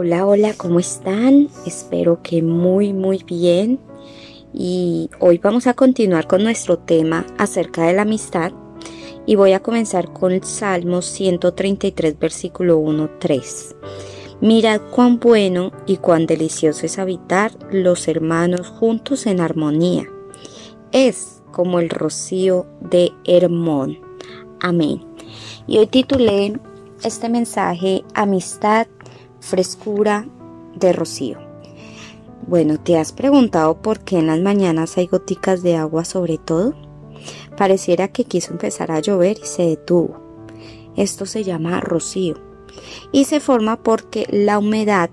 Hola, hola, ¿cómo están? Espero que muy, muy bien. Y hoy vamos a continuar con nuestro tema acerca de la amistad. Y voy a comenzar con el Salmo 133, versículo 1, 3. Mirad cuán bueno y cuán delicioso es habitar los hermanos juntos en armonía. Es como el rocío de Hermón. Amén. Y hoy titulé este mensaje Amistad frescura de rocío. Bueno, ¿te has preguntado por qué en las mañanas hay goticas de agua sobre todo? Pareciera que quiso empezar a llover y se detuvo. Esto se llama rocío y se forma porque la humedad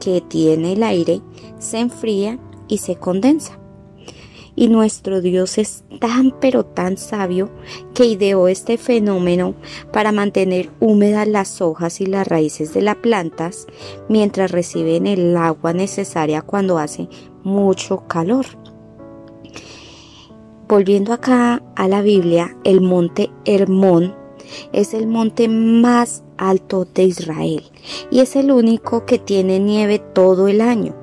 que tiene el aire se enfría y se condensa. Y nuestro Dios es tan pero tan sabio que ideó este fenómeno para mantener húmedas las hojas y las raíces de las plantas mientras reciben el agua necesaria cuando hace mucho calor. Volviendo acá a la Biblia, el monte Hermón es el monte más alto de Israel y es el único que tiene nieve todo el año.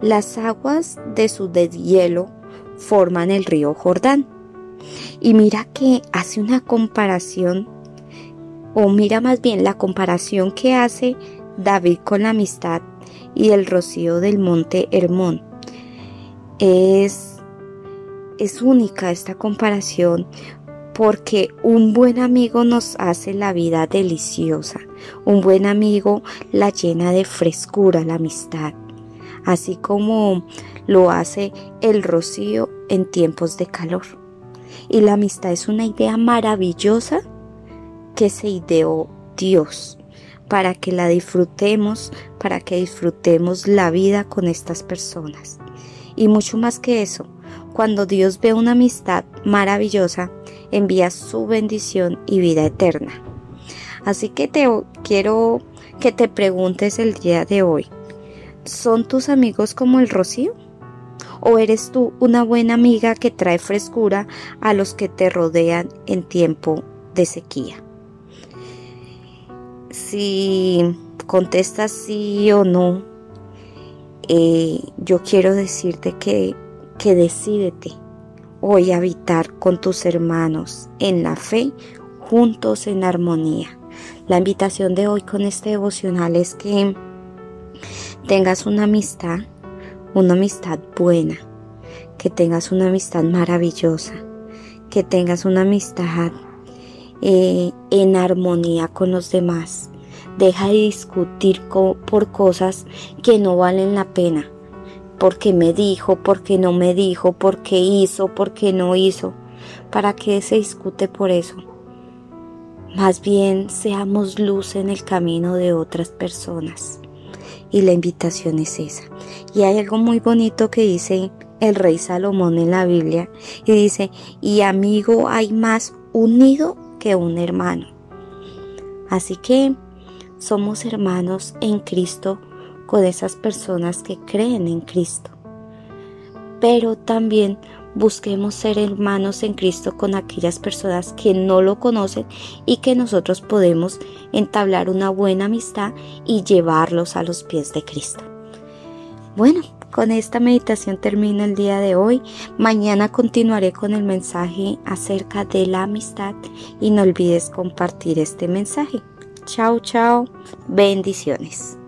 Las aguas de su deshielo forman el río Jordán. Y mira que hace una comparación, o mira más bien la comparación que hace David con la amistad y el rocío del monte Hermón. Es, es única esta comparación porque un buen amigo nos hace la vida deliciosa. Un buen amigo la llena de frescura, la amistad. Así como lo hace el rocío en tiempos de calor. Y la amistad es una idea maravillosa que se ideó Dios para que la disfrutemos, para que disfrutemos la vida con estas personas. Y mucho más que eso, cuando Dios ve una amistad maravillosa, envía su bendición y vida eterna. Así que te quiero que te preguntes el día de hoy, ¿son tus amigos como el rocío? ¿O eres tú una buena amiga que trae frescura a los que te rodean en tiempo de sequía? Si contestas sí o no, eh, yo quiero decirte que, que decídete hoy habitar con tus hermanos en la fe, juntos en armonía. La invitación de hoy con este devocional es que tengas una amistad una amistad buena, que tengas una amistad maravillosa, que tengas una amistad eh, en armonía con los demás. Deja de discutir por cosas que no valen la pena. Porque me dijo, porque no me dijo, porque hizo, porque no hizo. ¿Para qué se discute por eso? Más bien seamos luz en el camino de otras personas y la invitación es esa. Y hay algo muy bonito que dice el rey Salomón en la Biblia y dice, y amigo hay más unido que un hermano. Así que somos hermanos en Cristo con esas personas que creen en Cristo. Pero también busquemos ser hermanos en Cristo con aquellas personas que no lo conocen y que nosotros podemos entablar una buena amistad y llevarlos a los pies de Cristo. Bueno, con esta meditación termino el día de hoy. Mañana continuaré con el mensaje acerca de la amistad y no olvides compartir este mensaje. Chao, chao. Bendiciones.